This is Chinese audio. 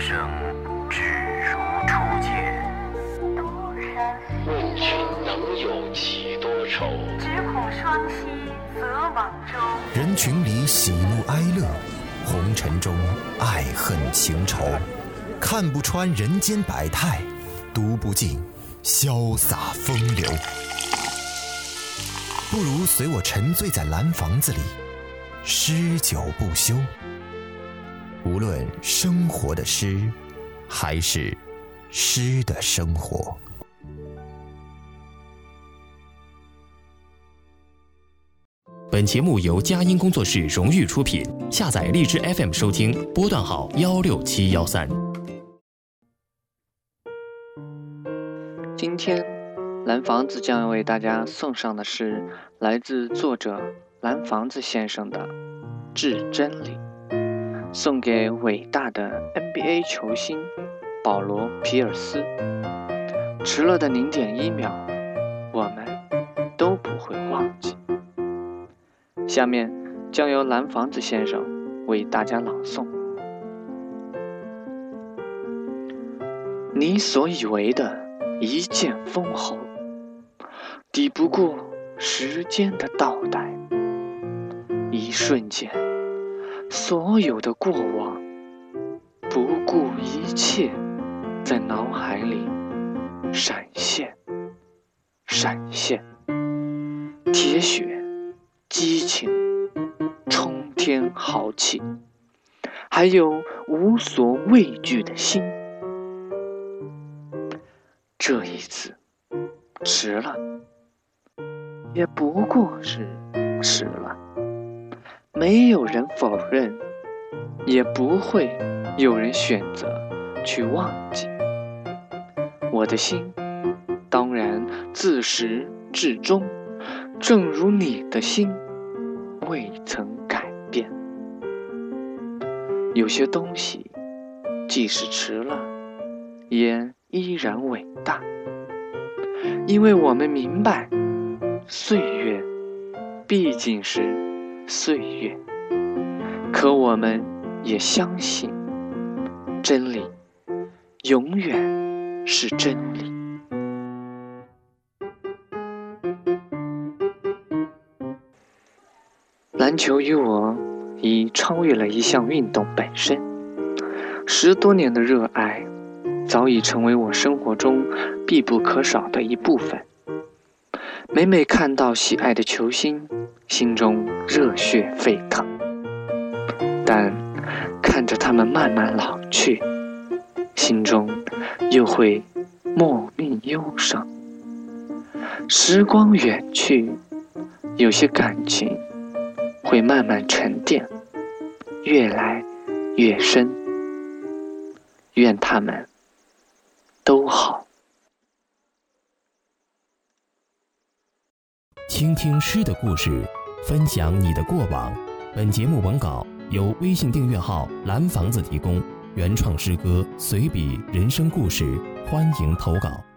生只如初见，问君能有几多愁？只恐双栖择网舟。人群里喜怒哀乐，红尘中爱恨情仇，看不穿人间百态，读不尽潇洒风流。不如随我沉醉在蓝房子里，诗酒不休。无论生活的诗，还是诗的生活。本节目由佳音工作室荣誉出品，下载荔枝 FM 收听，波段号幺六七幺三。今天，蓝房子将要为大家送上的是来自作者蓝房子先生的《致真理》，送给伟大的 NBA 球星保罗·皮尔斯。迟了的零点一秒，我们都不会忘记。下面将由蓝房子先生为大家朗诵。你所以为的一剑封喉，抵不过时间的倒带。一瞬间，所有的过往，不顾一切，在脑海里闪现，闪现，铁血。激情、冲天豪气，还有无所畏惧的心。这一次迟了，也不过是迟了。没有人否认，也不会有人选择去忘记。我的心，当然自始至终。正如你的心未曾改变，有些东西即使迟了，也依然伟大，因为我们明白，岁月毕竟是岁月。可我们也相信，真理永远是真理。篮球与我已超越了一项运动本身，十多年的热爱早已成为我生活中必不可少的一部分。每每看到喜爱的球星，心中热血沸腾；但看着他们慢慢老去，心中又会莫名忧伤。时光远去，有些感情。会慢慢沉淀，越来越深。愿他们都好。倾听诗的故事，分享你的过往。本节目文稿由微信订阅号“蓝房子”提供，原创诗歌、随笔、人生故事，欢迎投稿。